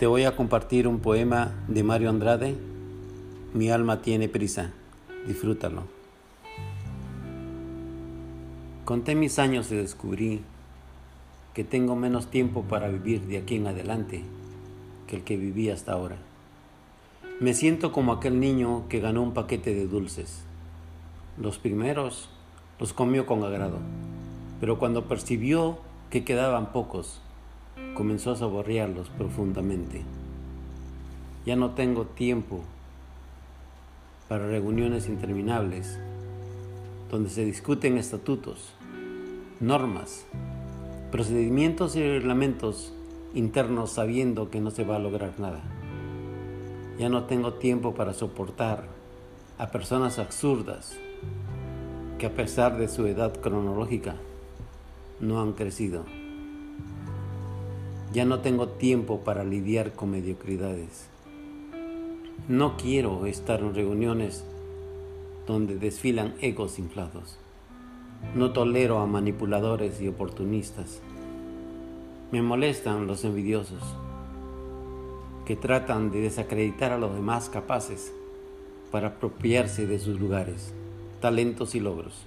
Te voy a compartir un poema de Mario Andrade. Mi alma tiene prisa. Disfrútalo. Conté mis años y descubrí que tengo menos tiempo para vivir de aquí en adelante que el que viví hasta ahora. Me siento como aquel niño que ganó un paquete de dulces. Los primeros los comió con agrado, pero cuando percibió que quedaban pocos, comenzó a saborearlos profundamente. Ya no tengo tiempo para reuniones interminables donde se discuten estatutos, normas, procedimientos y reglamentos internos sabiendo que no se va a lograr nada. Ya no tengo tiempo para soportar a personas absurdas que a pesar de su edad cronológica no han crecido. Ya no tengo tiempo para lidiar con mediocridades. No quiero estar en reuniones donde desfilan egos inflados. No tolero a manipuladores y oportunistas. Me molestan los envidiosos que tratan de desacreditar a los demás capaces para apropiarse de sus lugares, talentos y logros.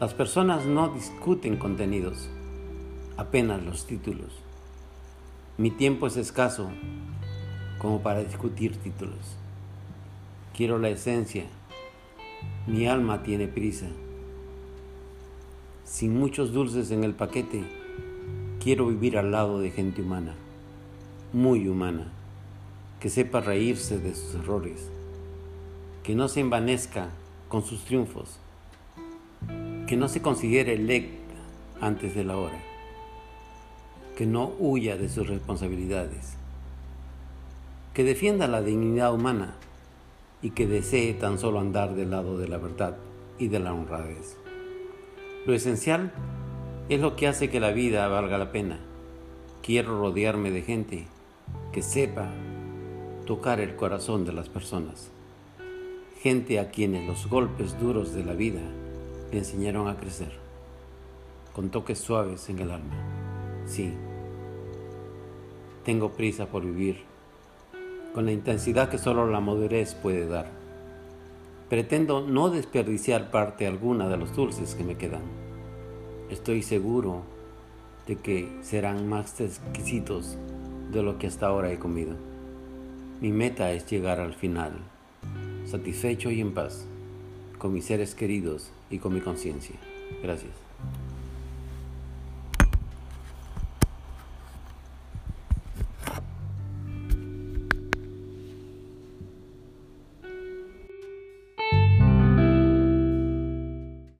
Las personas no discuten contenidos, apenas los títulos. Mi tiempo es escaso como para discutir títulos. Quiero la esencia. Mi alma tiene prisa. Sin muchos dulces en el paquete, quiero vivir al lado de gente humana, muy humana, que sepa reírse de sus errores, que no se envanezca con sus triunfos, que no se considere electa antes de la hora que no huya de sus responsabilidades, que defienda la dignidad humana y que desee tan solo andar del lado de la verdad y de la honradez. Lo esencial es lo que hace que la vida valga la pena. Quiero rodearme de gente que sepa tocar el corazón de las personas, gente a quienes los golpes duros de la vida le enseñaron a crecer, con toques suaves en el alma. Sí, tengo prisa por vivir, con la intensidad que solo la madurez puede dar. Pretendo no desperdiciar parte alguna de los dulces que me quedan. Estoy seguro de que serán más exquisitos de lo que hasta ahora he comido. Mi meta es llegar al final, satisfecho y en paz, con mis seres queridos y con mi conciencia. Gracias.